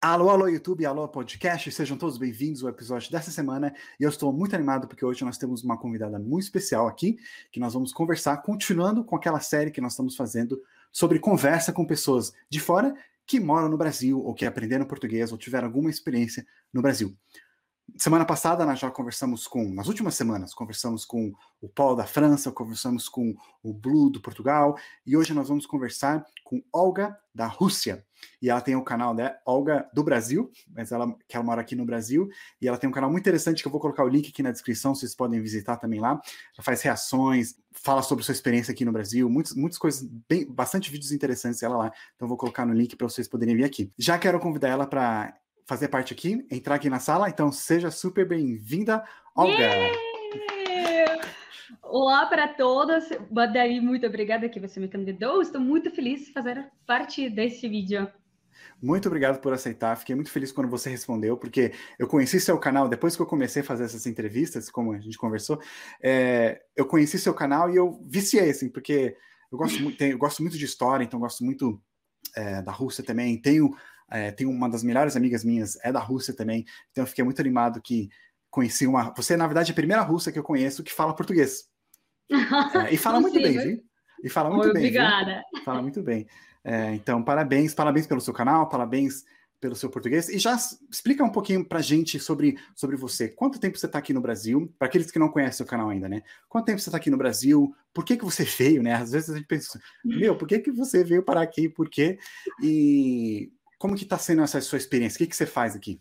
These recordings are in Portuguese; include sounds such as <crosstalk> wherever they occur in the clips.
Alô, alô, YouTube, alô, podcast, sejam todos bem-vindos ao episódio dessa semana. E eu estou muito animado porque hoje nós temos uma convidada muito especial aqui, que nós vamos conversar, continuando com aquela série que nós estamos fazendo sobre conversa com pessoas de fora que moram no Brasil, ou que aprenderam português, ou tiveram alguma experiência no Brasil. Semana passada nós já conversamos com, nas últimas semanas, conversamos com o Paul da França, conversamos com o Blue do Portugal, e hoje nós vamos conversar com Olga da Rússia. E ela tem o canal, né, Olga do Brasil, mas ela que ela mora aqui no Brasil, e ela tem um canal muito interessante que eu vou colocar o link aqui na descrição, vocês podem visitar também lá. Ela faz reações, fala sobre sua experiência aqui no Brasil, muitas, muitas coisas, bem, bastante vídeos interessantes ela lá. Então vou colocar no link para vocês poderem vir aqui. Já quero convidar ela para fazer parte aqui, entrar aqui na sala. Então, seja super bem-vinda, Olga. Yeah! Olá para todos. Badari, muito obrigada que você me convidou. Estou muito feliz de fazer parte deste vídeo. Muito obrigado por aceitar. Fiquei muito feliz quando você respondeu, porque eu conheci seu canal depois que eu comecei a fazer essas entrevistas, como a gente conversou. É, eu conheci seu canal e eu viciei, assim, porque eu gosto muito, eu gosto muito de história, então gosto muito é, da Rússia também. Tenho é, tem uma das melhores amigas minhas, é da Rússia também, então eu fiquei muito animado que conheci uma. Você, na verdade, é a primeira russa que eu conheço que fala português. <laughs> É, e fala muito bem, viu? E fala muito bem. Obrigada. Viu? Fala muito bem. É, então, parabéns, parabéns pelo seu canal, parabéns pelo seu português. E já explica um pouquinho pra gente sobre, sobre você. Quanto tempo você está aqui no Brasil? Para aqueles que não conhecem o canal ainda, né? Quanto tempo você está aqui no Brasil? Por que, que você <laughs> veio, né? Às vezes a gente pensa, meu, por que, que você veio parar aqui? Por quê? E como que está sendo essa sua experiência? O que, que você faz aqui?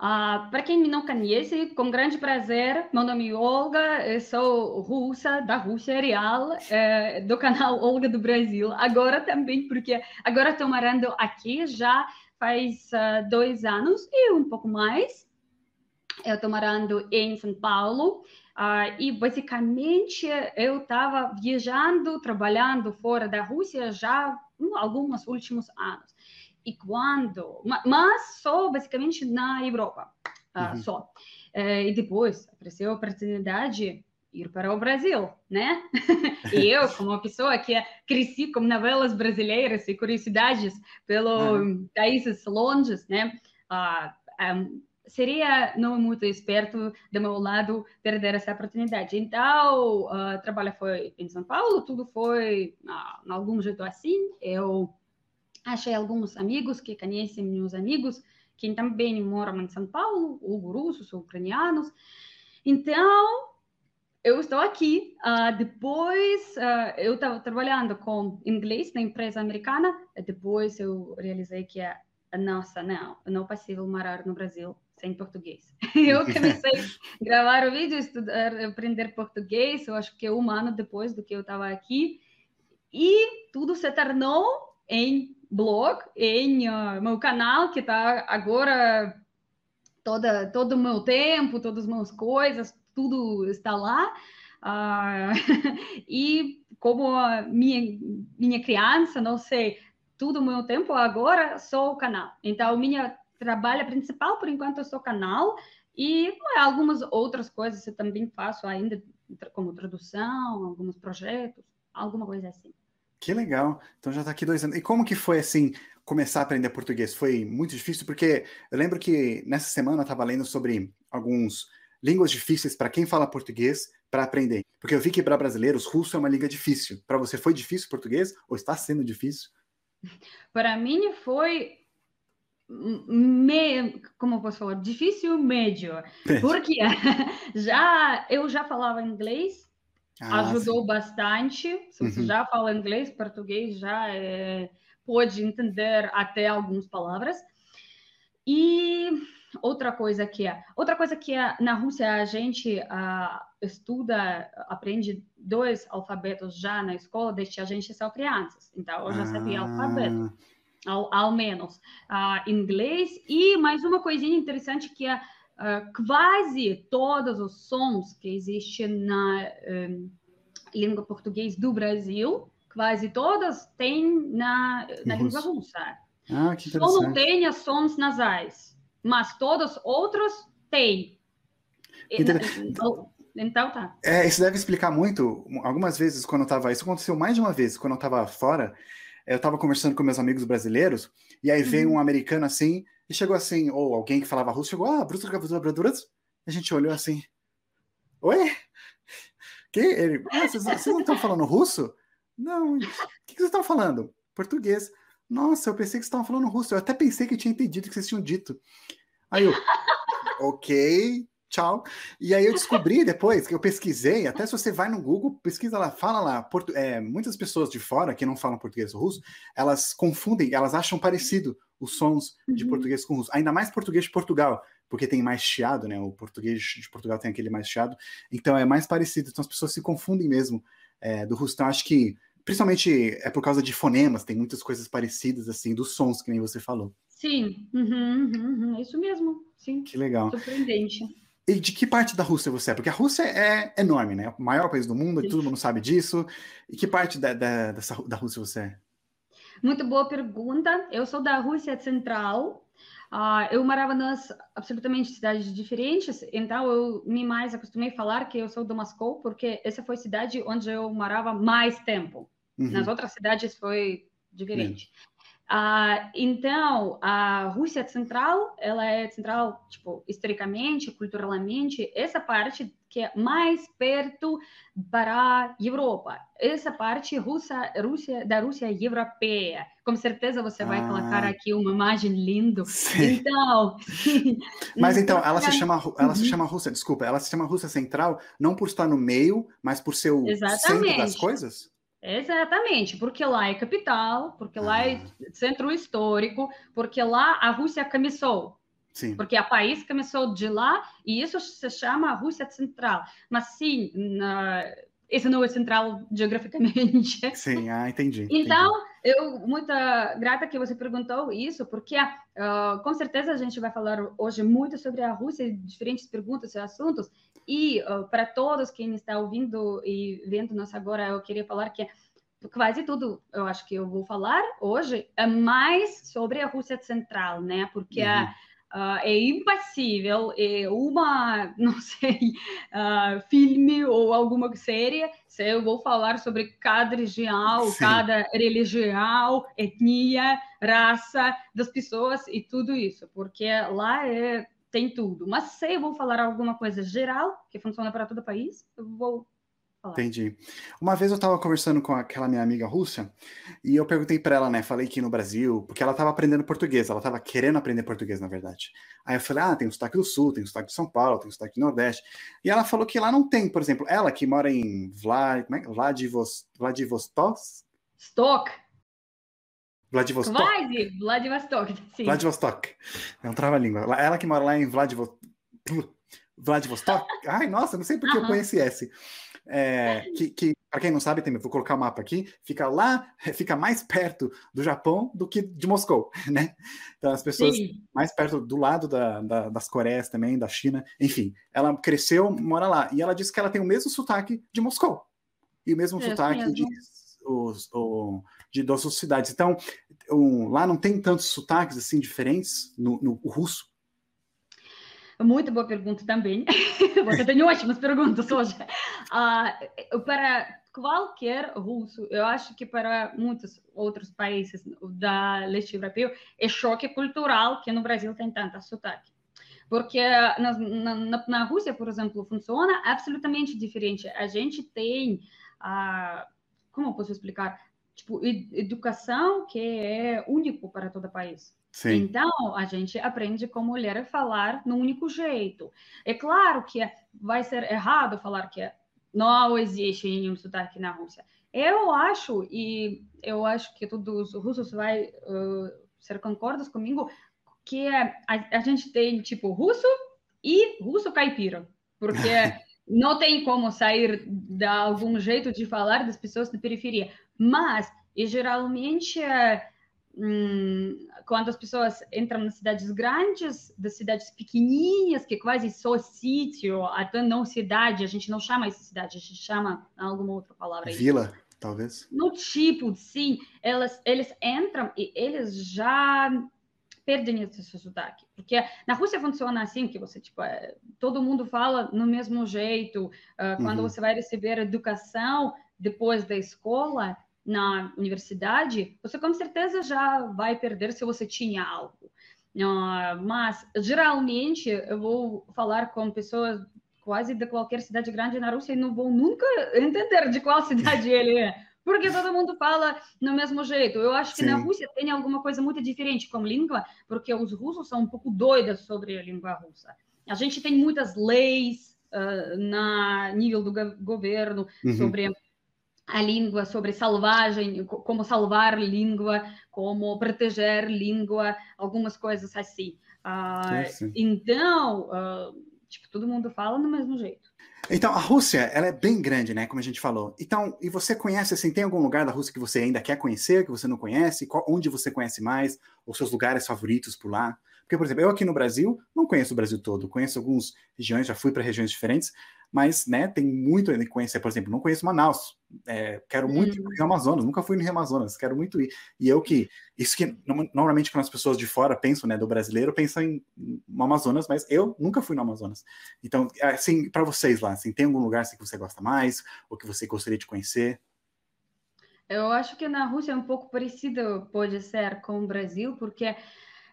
Uh, para quem não conhece, com grande prazer, meu nome é Olga, sou russa, da Rússia real, é, do canal Olga do Brasil. Agora também, porque agora estou morando aqui já faz uh, dois anos e um pouco mais. Eu estou morando em São Paulo uh, e basicamente eu estava viajando, trabalhando fora da Rússia já hum, alguns últimos anos e quando, mas só basicamente na Europa, uh, uhum. só. Uh, e depois apareceu a oportunidade ir para o Brasil, né? <laughs> e eu, como uma pessoa que cresci com novelas brasileiras e curiosidades pelo uhum. países longes, né? Uh, um, seria não muito esperto do meu lado perder essa oportunidade. Então, uh, trabalho foi em São Paulo, tudo foi, uh, em algum jeito assim, eu Achei alguns amigos que conhecem meus amigos, que também moram em São Paulo, ou russos, ou ucranianos. Então, eu estou aqui. Uh, depois, uh, eu estava trabalhando com inglês na empresa americana. Depois, eu realizei que, é, nossa, não, não é possível morar no Brasil sem português. <laughs> eu comecei a gravar o vídeo, estudar, aprender português. Eu acho que é um ano depois do que eu estava aqui. E tudo se tornou em blog, em uh, meu canal, que está agora toda, todo o meu tempo, todas as minhas coisas, tudo está lá. Uh, <laughs> e como minha, minha criança, não sei, tudo o meu tempo agora sou o canal. Então, minha trabalho principal, por enquanto, é canal. E algumas outras coisas eu também faço ainda, como tradução, alguns projetos, alguma coisa assim. Que legal. Então já está aqui dois anos. E como que foi assim começar a aprender português? Foi muito difícil porque eu lembro que nessa semana eu estava lendo sobre alguns línguas difíceis para quem fala português para aprender. Porque eu vi que para brasileiros russo é uma língua difícil. Para você foi difícil português ou está sendo difícil? Para mim foi me, como posso falar, difícil médio, porque <laughs> já eu já falava inglês ah, Ajudou sim. bastante. Se você uhum. já fala inglês, português, já é, pode entender até algumas palavras. E outra coisa que é, outra coisa que é, na Rússia a gente uh, estuda, aprende dois alfabetos já na escola desde a gente são crianças. Então eu já sabia ah. alfabeto, ao, ao menos uh, inglês. E mais uma coisinha interessante que é uh, quase todos os sons que existem na um, língua portuguesa do Brasil, quase todas têm na, na língua russa. Ah, que interessante. Só não tem as sons nasais, mas todos outros têm. Então, então tá. É, isso deve explicar muito. Algumas vezes, quando eu estava. Isso aconteceu mais de uma vez, quando eu estava fora. eu estava conversando com meus amigos brasileiros, e aí veio uhum. um americano assim, e chegou assim, ou alguém que falava russo, chegou, ah, Brutus, a gente olhou assim, oi? Que? Ele, ah, vocês, vocês não estão falando russo? Não, o que, que vocês estão falando? Português. Nossa, eu pensei que vocês estavam falando russo, eu até pensei que tinha entendido o que vocês tinham dito. Aí eu, ok, tchau. E aí eu descobri depois que eu pesquisei, até se você vai no Google, pesquisa lá, fala lá, portu, é, muitas pessoas de fora que não falam português ou russo, elas confundem, elas acham parecido os sons de uhum. português com russo, ainda mais português de Portugal, porque tem mais chiado, né? O português de Portugal tem aquele mais chiado, então é mais parecido, então as pessoas se confundem mesmo é, do russo. Então acho que principalmente é por causa de fonemas, tem muitas coisas parecidas assim dos sons que nem você falou. Sim, uhum, uhum, uhum. é isso mesmo, sim. Que legal. Surpreendente. E de que parte da Rússia você é? Porque a Rússia é enorme, né? O maior país do mundo, Sim. todo mundo sabe disso. E que parte da, da, dessa, da Rússia você é? Muito boa pergunta. Eu sou da Rússia Central. Uh, eu morava nas absolutamente cidades diferentes, então eu me mais acostumei a falar que eu sou de Moscou, porque essa foi a cidade onde eu morava mais tempo. Uhum. Nas outras cidades foi diferente. Ah, então, a Rússia Central, ela é central, tipo, historicamente, culturalmente, essa parte que é mais perto para a Europa. Essa parte russa, Rússia, da Rússia europeia. Com certeza você vai ah. colocar aqui uma imagem linda. Então. <laughs> Mas então, ela se chama, ela uhum. se chama Rússia, desculpa, ela se chama Rússia Central não por estar no meio, mas por ser o Exatamente. centro das coisas? Exatamente, porque lá é capital, porque lá é ah. centro histórico, porque lá a Rússia começou. Sim. Porque o país começou de lá e isso se chama Rússia Central. Mas sim, na, esse não é central geograficamente. Sim, ah, entendi. Então, entendi. Eu muito grata que você perguntou isso, porque uh, com certeza a gente vai falar hoje muito sobre a Rússia, diferentes perguntas e assuntos. E uh, para todos quem está ouvindo e vendo nós agora, eu queria falar que quase tudo, eu acho que eu vou falar hoje é mais sobre a Rússia Central, né? Porque uhum. a Uh, é impossível, é uma, <laughs> não sei, uh, filme ou alguma série, se eu vou falar sobre cada região, Sim. cada religião, etnia, raça das pessoas e tudo isso, porque lá é, tem tudo. Mas se eu vou falar alguma coisa geral, que funciona para todo o país, eu vou Entendi. Uma vez eu estava conversando com aquela minha amiga russa e eu perguntei para ela, né? Falei que no Brasil, porque ela estava aprendendo português, ela estava querendo aprender português, na verdade. Aí eu falei, ah, tem o sotaque do Sul, tem o sotaque de São Paulo, tem o sotaque do Nordeste. E ela falou que lá não tem, por exemplo, ela que mora em Vlad, como é? Vladivostok. Vladivostok? Stock. Vladivostok. Quase, Vladivostok, sim. Vladivostok. É um trava-língua. Ela que mora lá em Vladivostok. Vladivostok? Ai, nossa, não sei porque eu conheci esse é, que, que para quem não sabe, também vou colocar o mapa aqui, fica lá, <laughs> fica mais perto do Japão do que de Moscou, <laughs> né? Então as pessoas Sim. mais perto do lado da, da, das Coreias também, da China, enfim, ela cresceu, mora lá, e ela disse que ela tem o mesmo sotaque de Moscou e o mesmo é sotaque mesmo. de os, o, de duas cidades. Então, um, lá não tem tantos sotaques assim diferentes no, no russo, muito boa pergunta também. <laughs> Você tem ótimas perguntas hoje. Uh, para qualquer russo, eu acho que para muitos outros países da leste europeu, é choque cultural que no Brasil tem tanta sotaque. Porque na, na, na, Rússia, por exemplo, funciona absolutamente diferente. A gente tem, uh, como eu posso explicar? Tipo, educação que é único para todo o país. Sim. Então, a gente aprende como mulher a falar no único jeito. É claro que vai ser errado falar que não existe nenhum sotaque na Rússia. Eu acho, e eu acho que todos os russos vão uh, ser concordos comigo, que a, a, gente tem, tipo, russo e russo caipira. Porque <laughs> não tem como sair de algum jeito de falar das pessoas da periferia. Mas, e geralmente... Uh, hum, quando as pessoas entram nas cidades grandes, das cidades pequenininhas, que quase só sítio, até não cidade, a gente não chama isso cidade, a gente chama alguma outra palavra. Vila, talvez. No tipo, sim, elas, eles entram e eles já perdem esse sotaque. Porque na Rússia funciona assim, que você, tipo, é, todo mundo fala no mesmo jeito. Uh, quando uhum. você vai receber educação depois da escola, na universidade, você com certeza já vai perder se você tinha algo. Uh, mas, geralmente, eu vou falar com pessoas quase de qualquer cidade grande na Rússia e não vou nunca entender de qual cidade <laughs> ele é. Porque todo mundo fala no mesmo jeito. Eu acho que Sim. na Rússia tem alguma coisa muito diferente com língua, porque os russos são um pouco doidos sobre a língua russa. A gente tem muitas leis uh, na nível do governo uhum. sobre a língua, sobre salvagem, como salvar língua, como proteger língua, algumas coisas assim. Uh, então, uh, tipo, todo mundo fala do mesmo jeito. Então, a Rússia, ela é bem grande, né, como a gente falou. Então, e você conhece, assim, tem algum lugar da Rússia que você ainda quer conhecer, que você não conhece? Qual, onde você conhece mais? Os seus lugares favoritos por lá? Porque, por exemplo, eu aqui no Brasil não conheço o Brasil todo, conheço algumas regiões, já fui para regiões diferentes, mas né, tem muito a conhecer. Por exemplo, não conheço Manaus, é, quero muito ir no Rio Amazonas, nunca fui no Rio Amazonas, quero muito ir. E eu que, isso que normalmente quando as pessoas de fora pensam, né, do brasileiro, pensam em, no Amazonas, mas eu nunca fui no Amazonas. Então, assim, para vocês lá, assim, tem algum lugar assim, que você gosta mais, ou que você gostaria de conhecer? Eu acho que na Rússia é um pouco parecido, pode ser, com o Brasil, porque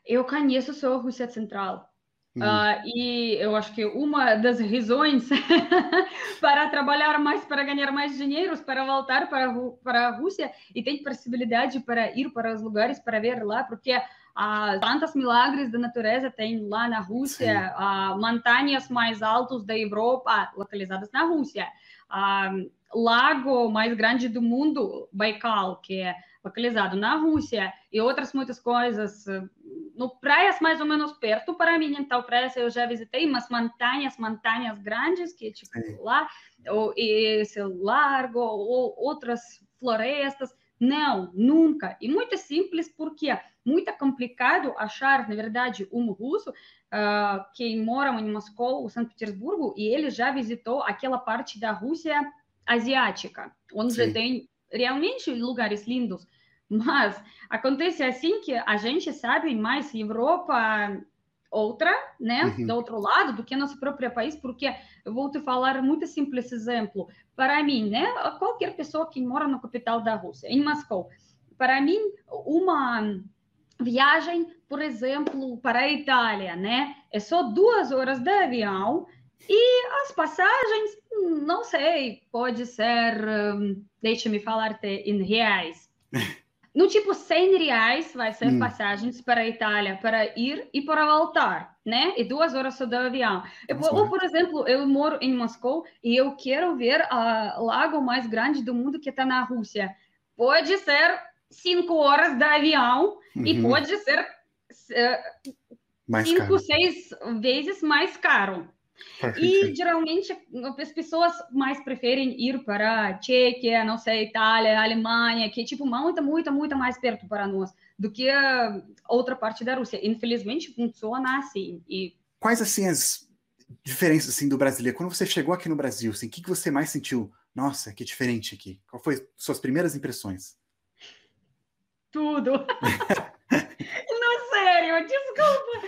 eu conheço só a Rússia Central. Uh, e eu acho que uma das razões <laughs> para trabalhar mais, para ganhar mais dinheiro, para voltar para, para a Rússia e tem possibilidade para ir para os lugares para ver lá, porque uh, tantos milagres da natureza tem lá na Rússia, montanhas mais altas da Europa localizadas na Rússia, uh, lago mais grande do mundo, Baikal, que é localizado na Rússia e outras muitas coisas no praias mais ou menos perto para mim, então praias eu já visitei, mas montanhas, montanhas grandes que tipo lá, ou esse largo, ou outras florestas, não, nunca. E muito simples porque é muito complicado achar, na verdade, um russo uh, que mora em Moscou ou São Petersburgo e ele já visitou aquela parte da Rússia asiática, onde Sim. tem realmente lugares lindos. Mas acontece assim que a gente sabe mais Europa outra, né, uhum. do outro lado, do que nosso próprio país, porque eu vou te falar muito simples exemplo. Para mim, né, qualquer pessoa que mora na capital da Rússia, em Moscou, para mim, uma viagem, por exemplo, para a Itália, né, é só duas horas de avião e as passagens, não sei, pode ser, hum, deixa-me falar em reais. <laughs> No tipo 100 reais vai ser hum. passagens para a Itália para ir e para voltar, né? E duas horas só do avião. Eu, ou, por exemplo, eu moro em Moscou e eu quero ver o lago mais grande do mundo que está na Rússia. Pode ser cinco horas de avião uhum. e pode ser uh, cinco, seis vezes mais caro. E geralmente as pessoas mais preferem ir para a Tchequia, não sei, Itália, Alemanha, que é tipo muito, muito, muito mais perto para nós do que a outra parte da Rússia. Infelizmente funciona assim. E... Quais assim as diferenças assim do brasileiro? Quando você chegou aqui no Brasil, assim, o que, que você mais sentiu? Nossa, que diferente aqui. Qual foi suas primeiras impressões? Tudo. <laughs> não, sério, desculpa.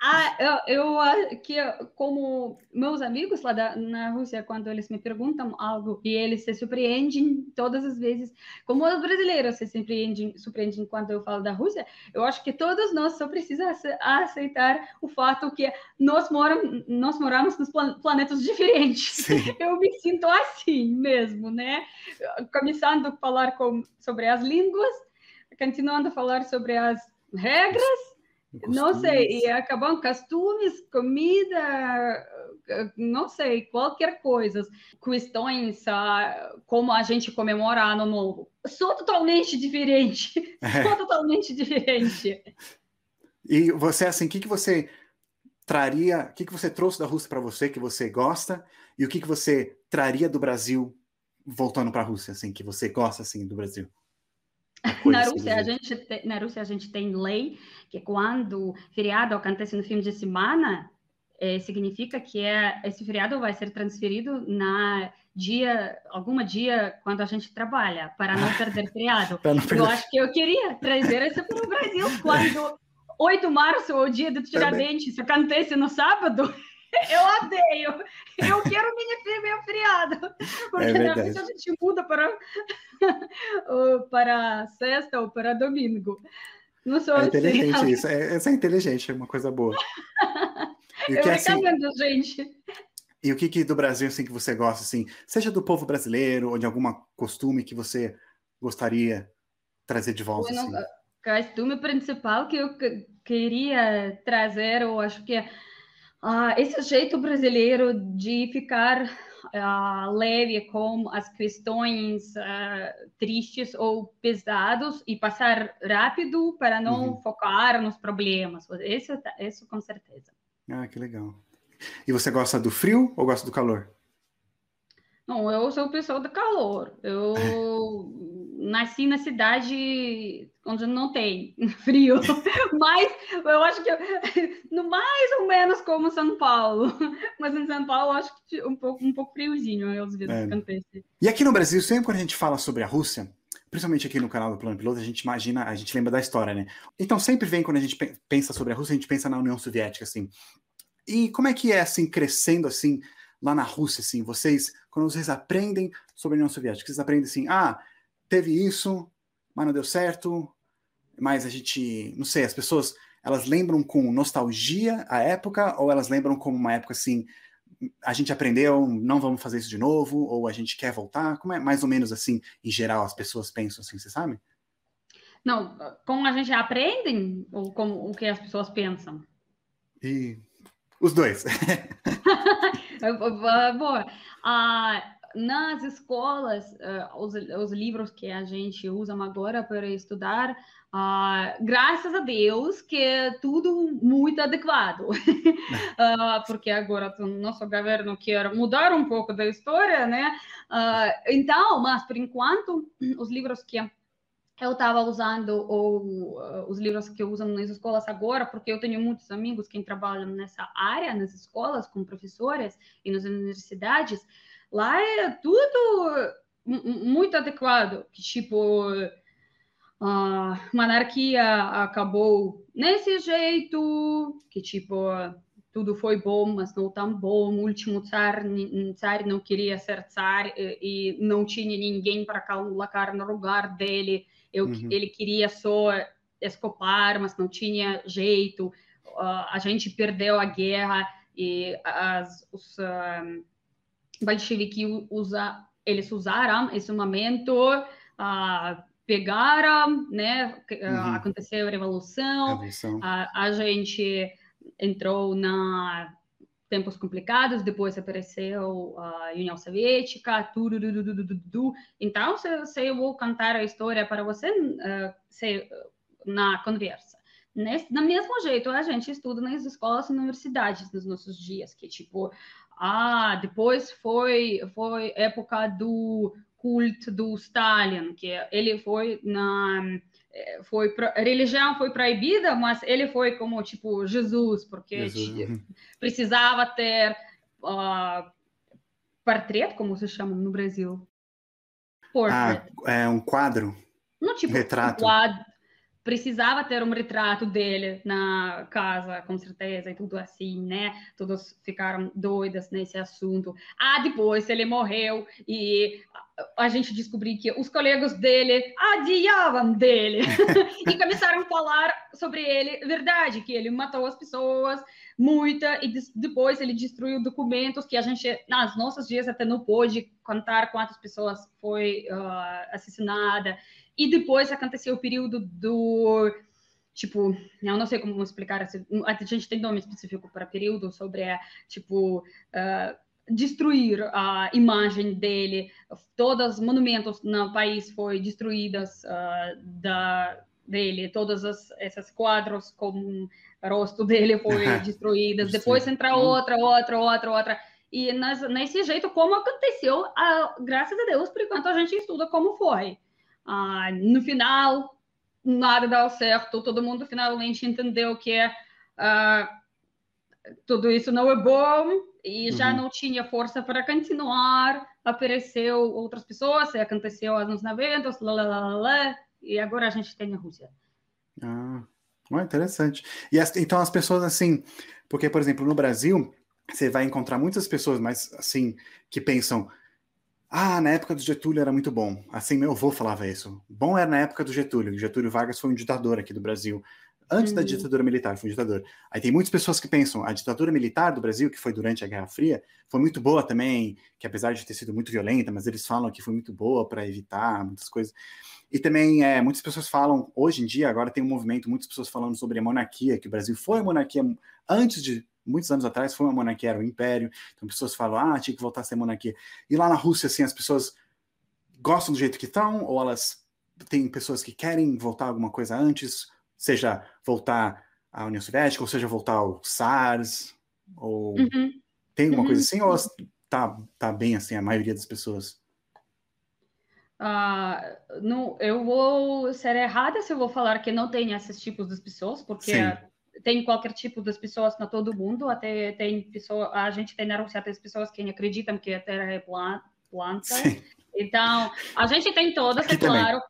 Ah, eu, eu que como meus amigos lá da, na Rússia, quando eles me perguntam algo e eles se surpreendem todas as vezes, como os brasileiros se surpreendem, surpreendem quando eu falo da Rússia, eu acho que todos nós só precisamos aceitar o fato que nós, moram, nós moramos nos planetas diferentes. Sim. <laughs> Eu me sinto assim mesmo, né? Começando a falar com, sobre as línguas, continuando a falar sobre as regras, não sei, e acabam costumes, comida, não sei, qualquer coisa, questões, como a gente comemora Ano Novo. Sou totalmente diferente, <laughs> é. sou totalmente diferente. E você, assim, o que, que você traria, o que, que você trouxe da Rússia para você que você gosta, e o que, que você traria do Brasil voltando para a Rússia, assim, que você gosta, assim, do Brasil? <laughs> Na Rússia, a gente tem, na Rússia, a gente tem lei que quando feriado acontece no fim de semana, é, significa que é, esse feriado vai ser transferido na dia, alguma dia quando a gente trabalha, para não perder <laughs> feriado. não perder. Eu acho que eu queria trazer isso para o Brasil, <laughs> quando 8 de março, o dia do Tiradentes, acontece no sábado. <laughs> Eu odeio. Eu quero minha meu feriado. Porque é na a gente muda para, <laughs> para sexta ou para domingo. Não sou é assim, inteligente assim. isso. É, isso é inteligente, é uma coisa boa. <laughs> E eu que, assim, gente. E o que, que do Brasil assim que você gosta assim, seja do povo brasileiro ou de alguma costume que você gostaria trazer de volta? Assim? O costume principal que eu queria trazer, eu acho que é uh, esse jeito brasileiro de ficar uh, leve com as questões uh, tristes ou pesados e passar rápido para não uhum. focar nos problemas. Isso, isso com certeza. Ah, que legal. E você gosta do frio ou gosta do calor? Não, eu sou pessoa do calor. Eu <laughs> nasci na cidade onde não tem <laughs> frio, mas eu acho que no mais ou menos como São Paulo. Mas em São Paulo eu acho que um pouco, um pouco friozinho às vezes é. acontece. E aqui no Brasil, sempre quando a gente fala sobre a Rússia, principalmente aqui no canal do Plano Piloto, a gente imagina, a gente lembra da história, né? Então sempre vem quando a gente pensa sobre a Rússia, a gente pensa na União Soviética, assim. E como é que é assim crescendo assim lá na Rússia, assim, vocês, quando vocês aprendem sobre a União Soviética, vocês aprendem assim, ah, teve isso, mas não deu certo, mas a gente, não sei, as pessoas, elas lembram com nostalgia a época, ou elas lembram como uma época assim, a gente aprendeu, não vamos fazer isso de novo, ou a gente quer voltar? Como é mais ou menos assim, em geral, as pessoas pensam assim, você sabe? Não, como a gente aprende, ou como o que as pessoas pensam? E os dois. <laughs> Boa. Ah, nas escolas, uh, os, os, livros que a gente usa agora para estudar, uh, graças a Deus que é tudo muito adequado, uh, <laughs> porque agora o nosso governo quer mudar um pouco da história, né? então, mas por enquanto, os livros que eu estava usando ou, uh, os livros que eu uso nas escolas agora, porque eu tenho muitos amigos que trabalham nessa área, nas escolas, com professores e nas universidades. Lá é tudo muito adequado, que tipo a monarquia acabou nesse jeito, que tipo tudo foi bom, mas não tão bom. O último tsar, tsar não queria ser tsar e, e não tinha ninguém para colocar no lugar dele eu, uhum. Ele queria só escopar, mas não tinha jeito. Uh, a gente perdeu a guerra e as, os uh, bolcheviques usa, eles usaram esse momento, uh, pegaram, né? Uhum. Aconteceu a revolução, revolução. A, a gente entrou na tempos complicados, depois apareceu a União Soviética, tudo, tudo, tudo, tudo. Então, se, se, eu vou contar a história para você uh, se, na conversa. Nesse, do mesmo jeito, a gente estuda nas escolas e universidades nos nossos dias, que tipo, ah, depois foi, foi época do culto do Stalin, que ele foi na é, foi religião foi proibida, mas ele foi como tipo Jesus, porque Jesus. precisava ter uh, portrait, como se chama no Brasil. Portrait. Ah, é um quadro. Não tipo retrato. Um quadro, precisava ter um retrato dele na casa, com certeza, e tudo assim, né? Todos ficaram doidas nesse assunto. Ah, depois ele morreu e a gente descobriu que os colegas dele adiavam dele <laughs> e começaram a falar sobre ele, verdade, que ele matou as pessoas, muita, e depois ele destruiu documentos que a gente, nas nossos dias, até não pôde contar quantas pessoas foi uh, assassinada. E depois aconteceu o período do tipo, eu não sei como explicar, a gente tem nome específico para período sobre, tipo, uh, destruir a imagem dele, todos os monumentos no país foram destruídos uh, da dele, todas as, essas quadros com o rosto dele foi <laughs> destruídas, depois entra outra, outra, outra, outra, e nas, nesse jeito como aconteceu, uh, graças a Deus, por enquanto a gente estuda como foi. Ah, no final, nada deu certo, todo mundo finalmente entendeu que uh, tudo isso não é bom e já uhum. não tinha força para continuar. Apareceu outras pessoas, aconteceu nos 90, lá, lá, lá, lá, e agora a gente tem a Rússia. Ah, interessante. E as, então as pessoas assim, porque por exemplo no Brasil você vai encontrar muitas pessoas, mas assim, que pensam, ah, na época do Getúlio era muito bom. Assim, meu avô falava isso. Bom era na época do Getúlio. Getúlio Vargas foi um ditador aqui do Brasil. Antes da uhum. ditadura militar, foi um ditador. Aí tem muitas pessoas que pensam, a ditadura militar do Brasil, que foi durante a Guerra Fria, foi muito boa também, que apesar de ter sido muito violenta, mas eles falam que foi muito boa para evitar muitas coisas. E também é, muitas pessoas falam, hoje em dia, agora tem um movimento, muitas pessoas falando sobre a monarquia, que o Brasil foi monarquia antes de muitos anos atrás foi uma monarquia, era um império. Então pessoas falam, ah, tinha que voltar a ser monarquia. E lá na Rússia, assim, as pessoas gostam do jeito que estão, ou elas têm pessoas que querem voltar a alguma coisa antes, seja voltar à União Soviética, ou seja voltar ao SARS, ou uhum. tem alguma uhum. coisa assim, ou tá, tá bem assim a maioria das pessoas? Uh, não, eu vou ser errada se eu vou falar que não tem esses tipos de pessoas, porque Sim tem qualquer tipo das pessoas na todo mundo, até tem pessoa, a gente tem na Rússia até as pessoas que acreditam que a Terra é plana. Sim. Então, a gente tem todas, Aqui é claro.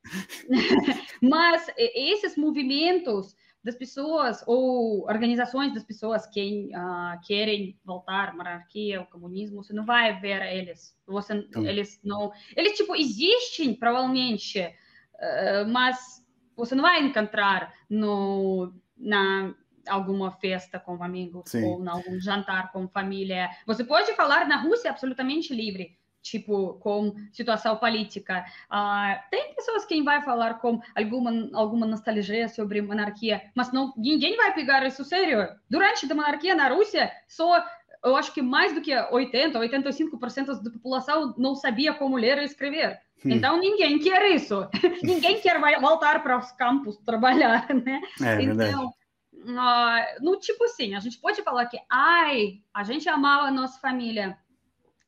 <laughs> Mas esses movimentos das pessoas ou organizações das pessoas que uh, querem voltar à monarquia, ao comunismo, você não vai ver eles. Você, então. Eles não, eles tipo existem provavelmente, uh, mas você não vai encontrar no na alguma festa com amigos Sim. ou em algum jantar com família. Você pode falar na Rússia absolutamente livre, tipo, com situação política. Uh, tem pessoas que vai falar com alguma, alguma nostalgia sobre monarquia, mas não, ninguém vai pegar isso sério. Durante a monarquia na Rússia, só eu acho que mais do que 80, 85% da população não sabia como ler e escrever. Hum. Então ninguém quer isso. <laughs> ninguém quer voltar para os campos trabalhar, né? É, então, verdade uh, no tipo assim, a gente pode falar que, ai, a gente amava a nossa família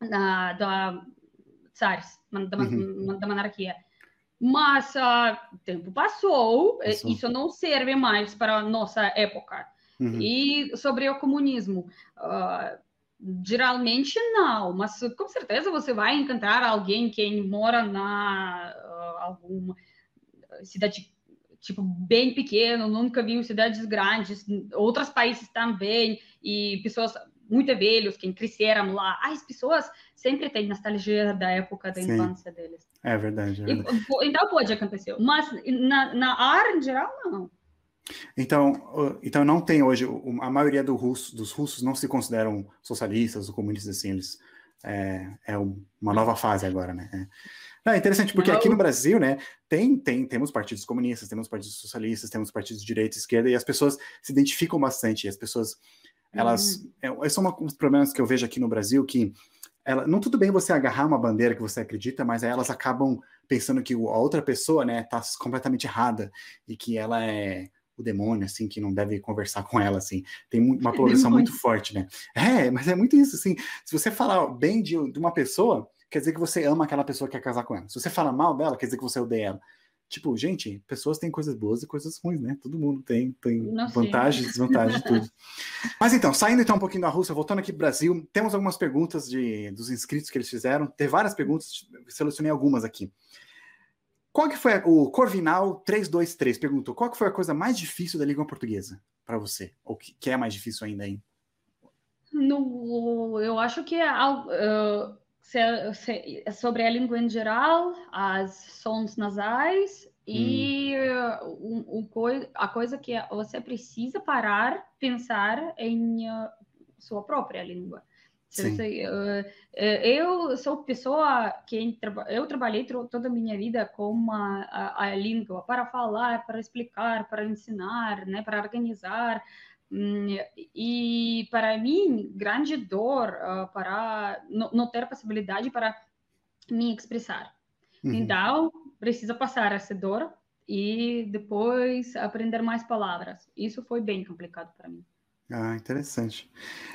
da, da Tsares, da, uhum. da monarquia. Mas uh, o tempo passou, passou, isso não serve mais para a nossa época. Uhum. E sobre o comunismo, uh, geralmente não, mas com certeza você vai encontrar alguém que mora na uh, alguma cidade tipo, bem pequeno, nunca viu cidades grandes, outros países também, e pessoas muito velhos que cresceram lá. As pessoas sempre têm nostalgia da época da Sim. infância deles. É verdade. É verdade. E, então pode acontecer, mas na, na área em geral, não. Então, então não tem hoje, a maioria do russo, dos russos não se consideram socialistas ou comunistas assim, eles é, é uma nova fase agora, né? É. É interessante, porque aqui no Brasil, né, tem, tem, temos partidos comunistas, temos partidos socialistas, temos partidos de direita e esquerda, e as pessoas se identificam bastante, as pessoas, elas, uhum. é, são um dos problemas que eu vejo aqui no Brasil, que ela, não tudo bem você agarrar uma bandeira que você acredita, mas aí elas acabam pensando que a outra pessoa, né, tá completamente errada, e que ela é o demônio, assim, que não deve conversar com ela, assim. Tem uma <laughs> polarização muito forte, né? É, mas é muito isso, assim. Se você falar bem de, de uma pessoa, quer dizer que você ama aquela pessoa que quer casar com ela. Se você fala mal dela, quer dizer que você odeia ela. Tipo, gente, pessoas têm coisas boas e coisas ruins, né? Todo mundo tem, tem vantagens e desvantagens de tudo. <laughs> Mas então, saindo então um pouquinho da Rússia, voltando aqui para o Brasil, temos algumas perguntas de, dos inscritos que eles fizeram. Tem várias perguntas, selecionei algumas aqui. Qual que foi o Corvinal 323 perguntou: qual que foi a coisa mais difícil da língua portuguesa para você? Ou que, que, é mais difícil ainda aí? No, eu acho que é uh, se, se, é sobre a língua em geral, as sons nasais e hum. um, um, a coisa que você precisa parar, pensar em uh, sua própria língua. Você, uh, eu sou pessoa que eu trabalhei toda a minha vida com a, a, a, língua para falar, para explicar, para ensinar, né, para organizar. E para mim, grande dor uh, para não, não, ter possibilidade para me expressar. Uhum. Então, precisa passar essa dor e depois aprender mais palavras. Isso foi bem complicado para mim. Ah, interessante.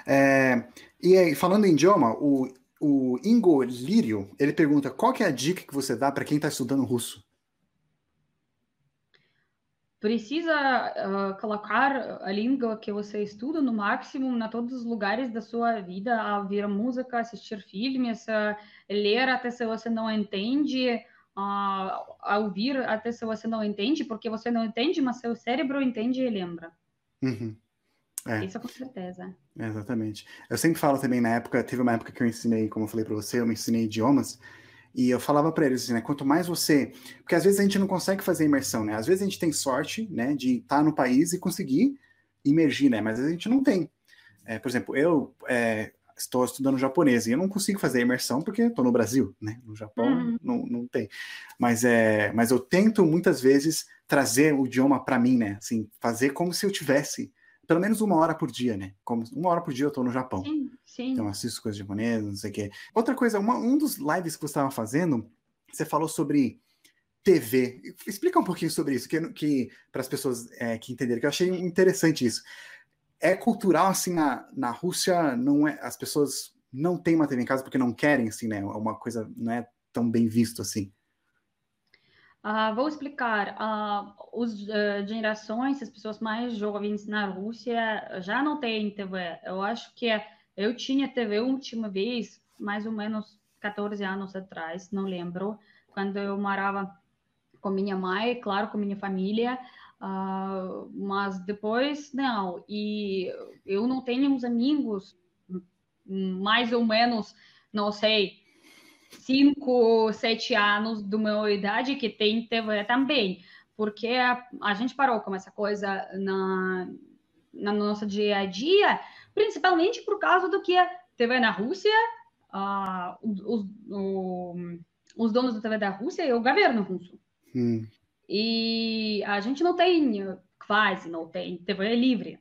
É, e aí, falando em idioma, o, o Ingo Lírio, ele pergunta qual que é a dica que você dá para quem está estudando russo? Precisa uh, colocar a língua que você estuda no máximo na todos os lugares da sua vida, a ouvir música, assistir filmes, a ler até se você não entende, uh, a ouvir até se você não entende, porque você não entende, mas seu cérebro entende e lembra. Uhum. É. Isso com certeza. É, exatamente. Eu sempre falo também na época, teve uma época que eu ensinei, como eu falei para você, eu me ensinei idiomas, e eu falava para eles assim, né, quanto mais você, porque às vezes a gente não consegue fazer imersão, né? Às vezes a gente tem sorte, né, de estar tá no país e conseguir imergir, né? Mas a gente não tem. É, por exemplo, eu é, estou estudando japonês e eu não consigo fazer imersão porque estou no Brasil, né? No Japão uhum. não, não tem. Mas é, mas eu tento muitas vezes trazer o idioma para mim, né? Assim, fazer como se eu tivesse pelo menos uma hora por dia, né? Como uma hora por dia eu estou no Japão. Sim, sim. Então assisto coisas japonesas, não sei o quê. Outra coisa, uma, um dos lives que você estava fazendo, você falou sobre TV. Explica um pouquinho sobre isso, que, que para as pessoas é, que entenderem, que eu achei interessante isso é cultural assim na, na Rússia, não é, as pessoas não têm uma TV em casa porque não querem, assim, né? É uma coisa não é tão bem visto assim. Uh, vou explicar. Uh, as uh, gerações, as pessoas mais jovens na Rússia já não têm TV. Eu acho que eu tinha TV a última vez, mais ou menos 14 anos atrás, não lembro, quando eu morava com minha mãe, claro, com minha família. Uh, mas depois, não. E eu não tenho uns amigos, mais ou menos, não sei, cinco, sete anos do meu idade que tem TV também. Porque a, a gente parou com essa coisa na, na nossa dia a dia, principalmente por causa do que a TV na Rússia, uh, os, os, os donos da TV da Rússia e o governo russo. Hum. E a gente não tem, quase não tem, TV livre.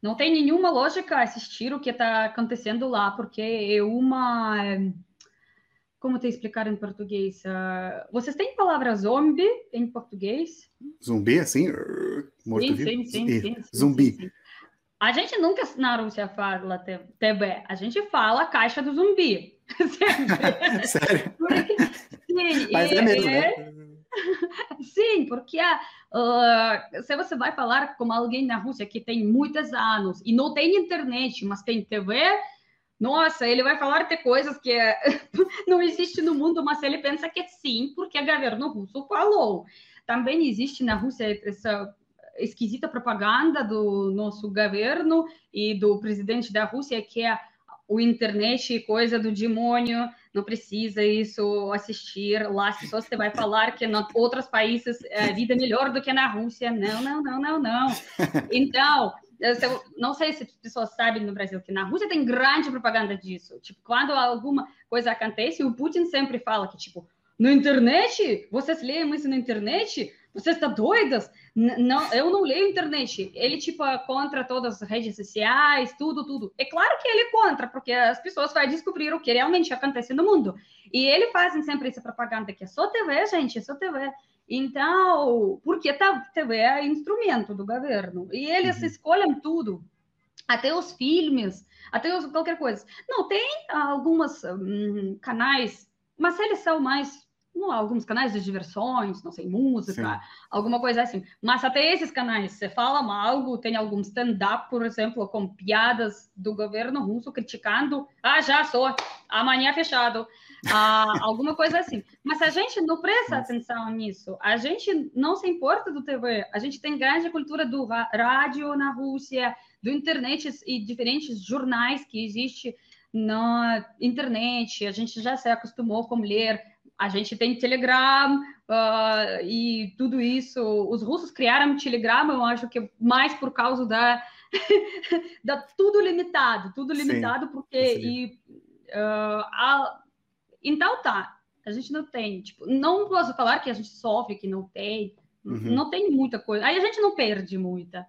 Não tem nenhuma lógica assistir o que está acontecendo lá, porque é uma. Como te explicar em português? Uh, vocês têm palavra zombie em português? Zumbi, assim? Morto sim, vivo? Sim, sim, sim, Zumbi. Sim, sim. A gente nunca na Rússia fala TV, a gente fala caixa do zumbi. <laughs> Sério? Sim, Mas é, é mesmo, né? <laughs> Sim, porque uh, se você vai falar com alguém na Rússia que tem muitos anos e não tem internet, mas tem TV, nossa, ele vai falar de coisas que <laughs> não existe no mundo, mas ele pensa que sim, porque o governo russo falou. Também existe na Rússia essa esquisita propaganda do nosso governo e do presidente da Rússia que é o internet coisa do demônio, não precisa isso assistir lá, se você vai falar que em outros países a vida é melhor do que na Rússia, não, não, não, não, não. <laughs> Então, eu não sei se as pessoas sabem no Brasil que na Rússia tem grande propaganda disso. Tipo, quando alguma coisa acontece, o Putin sempre fala que, tipo, na internet? Vocês leem isso na internet? Vocês estão doidas? não, eu não leio internet. Ele, tipo, é contra todas as redes sociais, tudo, tudo. É claro que ele é contra, porque as pessoas vão descobrir o que realmente acontece no mundo. E ele fazem sempre essa propaganda que é só TV, gente, é só TV. Então, porque tá, TV é instrumento do governo. E eles uhum. escolhem tudo. Até os filmes, até os, qualquer coisa. Não, tem alguns hum, canais, mas eles são mais não, alguns canais de diversões, não sei, música, Sim. alguma coisa assim. Mas até esses canais, você fala algo, tem algum stand-up, por exemplo, com piadas do governo russo criticando, ah, já sou, amanhã é fechado, ah, alguma coisa assim. Mas a gente não presta atenção nisso, a gente não se importa do TV, a gente tem grande cultura do rádio na Rússia, do internet e diferentes jornais que existem na internet, a gente já se acostumou com ler. A gente tem Telegram uh, e tudo isso. Os russos criaram Telegram, eu acho que mais por causa da, <laughs> da tudo limitado, tudo limitado, Sim, porque e, uh, a, então tá, a gente não tem, tipo, não posso falar que a gente sofre, que não tem, uhum. não tem muita coisa. Aí a gente não perde muita.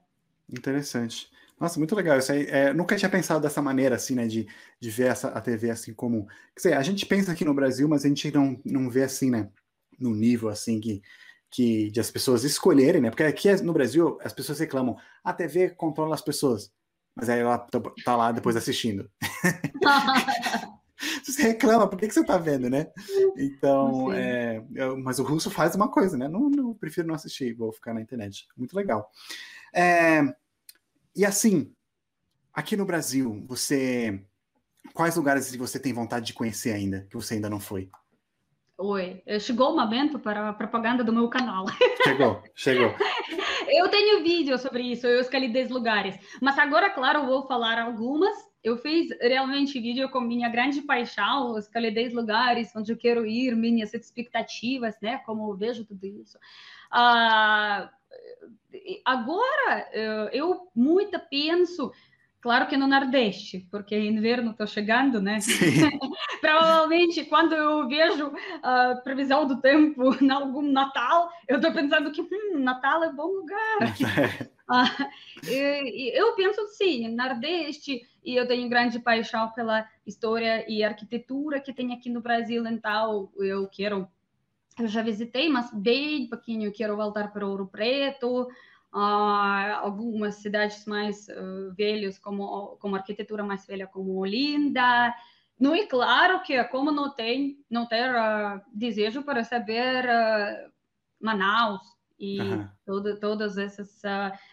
Interessante. Nossa, muito legal isso aí. É, nunca tinha pensado dessa maneira, assim, né, de, de ver essa, a TV assim como. Quer dizer, a gente pensa aqui no Brasil, mas a gente não, não vê assim, né, no nível assim que, que de as pessoas escolherem, né? Porque aqui no Brasil as pessoas reclamam, a TV controla as pessoas, mas aí ela tá, tá lá depois assistindo. <laughs> <laughs> <laughs> você reclama, por que, que você tá vendo, né? <laughs> Então, é, mas o russo faz uma coisa, né? Não, não, prefiro não assistir, vou ficar na internet. Muito legal. É, e assim, aqui no Brasil, você. Quais lugares você tem vontade de conhecer ainda, que você ainda não foi? Oi, chegou o momento para a propaganda do meu canal. <laughs> Chegou, chegou. Eu tenho vídeo sobre isso, eu escolhi 10 lugares. Mas agora, claro, eu vou falar algumas. Eu fiz realmente vídeo com minha grande paixão, escolhi 10 lugares onde eu quero ir, minhas expectativas, né? Como eu vejo tudo isso. Uh, agora, eu muito penso Claro que no Nordeste, porque inverno está chegando, né? <laughs> Provavelmente, quando eu vejo a previsão do tempo <laughs> em algum Natal, eu estou pensando que hum, Natal é bom lugar. <laughs> ah, eu penso sim, Nordeste, e eu tenho grande paixão pela história e arquitetura que tem aqui no Brasil, então eu quero. Eu já visitei, mas bem pouquinho, quero voltar para Ouro Preto, uh, algumas cidades mais uh, velhas, como, como arquitetura mais velha, como Olinda. Não é claro que, como não tem, não ter uh, desejo para saber Manaus e uhum. todo, todos esses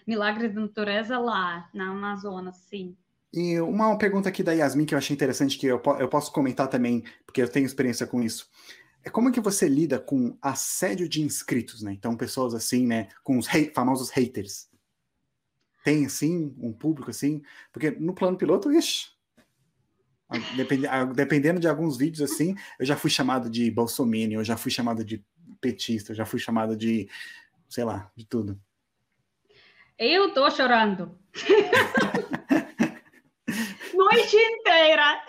milagres da natureza lá na Amazonas, sim. E uma pergunta aqui da Yasmin que eu achei interessante, que eu, eu posso comentar também, porque eu tenho experiência com isso é como que você lida com assédio de inscritos, né? Então, pessoas assim, né, com os hate, famosos haters. Tem, assim, um público assim? Porque no plano piloto, ixi, dependendo de alguns vídeos assim, eu já fui chamado de bolsominion, eu já fui chamado de petista, eu já fui chamado de, sei lá, de tudo. Eu tô chorando. <laughs> Noite inteira.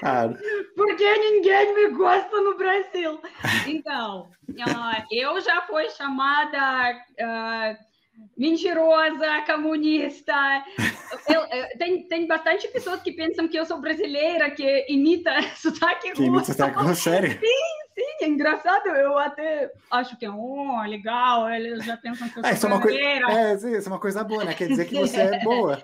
Claro. Porque ninguém me gosta no Brasil. Então, uh, eu já fui chamada uh, mentirosa, comunista. Eu, eu, tem, tem bastante pessoas que pensam que eu sou brasileira, que imita <laughs> sotaque russo. Que imita russo, sério? Sim, sim, é engraçado. Eu até acho que é oh, legal, eles já pensam que eu é, sou é, brasileira. Coisa, é, sim, isso é uma coisa boa, né? Quer dizer que você é <laughs> boa.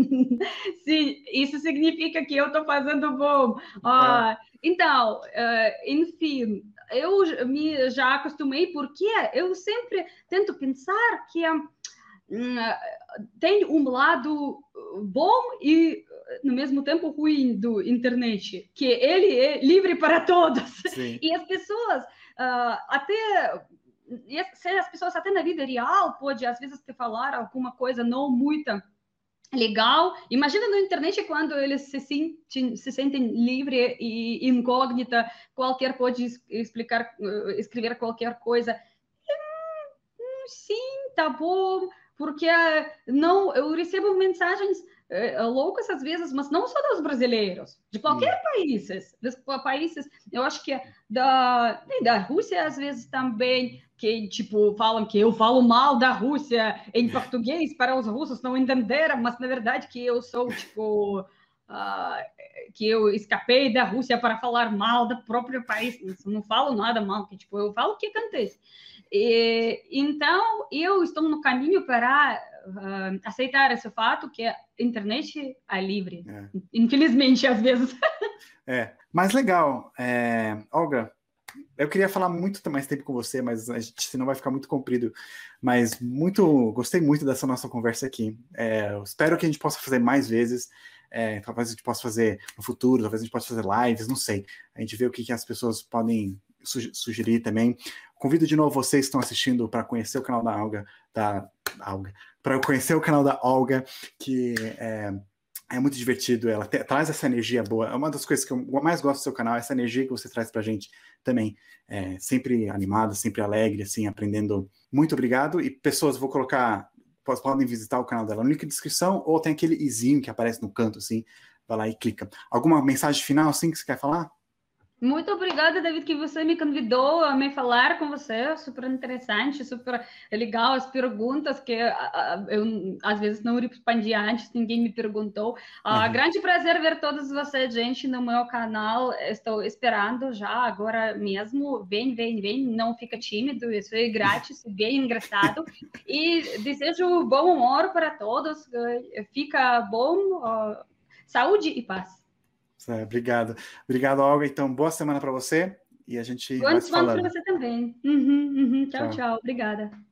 <laughs> Sim, isso significa que eu estou fazendo bom. Uh, então, uh, enfim, eu me já acostumei porque eu sempre tento pensar que uh, tem um lado bom e no mesmo tempo ruim do internet, que ele é livre para todos. Sim. <laughs> E as pessoas até se as pessoas até na vida real pode às vezes te falar alguma coisa não muito legal. Imagina na internet quando eles se, sentem, se sentem livre e incógnita, qualquer pode explicar, eh, escrever qualquer coisa. Hum, hum, sim, tá bom, porque não, eu recebo mensagens é, loucas às vezes, mas não só dos brasileiros, de qualquer hum. países, dos países, eu acho que da, da Rússia às vezes também, que, tipo, falam que eu falo mal da Rússia em <laughs> português para os russos não entenderem, mas na verdade que eu sou, tipo, uh, que eu escapei da Rússia para falar mal do próprio país. Eu não falo nada mal, que, tipo, eu falo o que acontece. E, então, eu estou no caminho para uh, aceitar esse fato que a internet é livre. É. Infelizmente, às vezes. É, mas legal. É, Olga, eu queria falar muito mais tempo com você, mas a gente senão vai ficar muito comprido. Mas muito, gostei muito dessa nossa conversa aqui. É, espero que a gente possa fazer mais vezes. É, talvez a gente possa fazer no futuro, talvez a gente possa fazer lives, não sei. A gente vê o que, que as pessoas podem sugerir também. Convido de novo vocês que estão assistindo para conhecer o canal da Alga, da Alga, para conhecer o canal da Olga, que é, é muito divertido, ela te, traz essa energia boa. É uma das coisas que eu mais gosto do seu canal, essa energia que você traz pra gente também. É, sempre animado, sempre alegre, assim, aprendendo. Muito obrigado. E pessoas, vou colocar, podem visitar o canal dela no link de descrição, ou tem aquele izinho que aparece no canto, assim, vai lá e clica. Alguma mensagem final, assim, que você quer falar? Muito obrigada, David, que você me convidou a me falar com você. Super interessante, super legal as perguntas que eu às vezes não respondi antes, ninguém me perguntou. Uhum. grande prazer ver todos vocês, gente, no meu canal. Estou esperando já agora mesmo. Vem, vem, vem, não fica tímido, isso é grátis, <laughs> bem engraçado. E desejo bom humor para todos. Fica bom, saúde e paz. É, obrigado. Obrigado, Olga. Então, boa semana para você e a gente Boa vai se falando. para você também. Uhum, uhum. Tchau, tchau, tchau. Obrigada.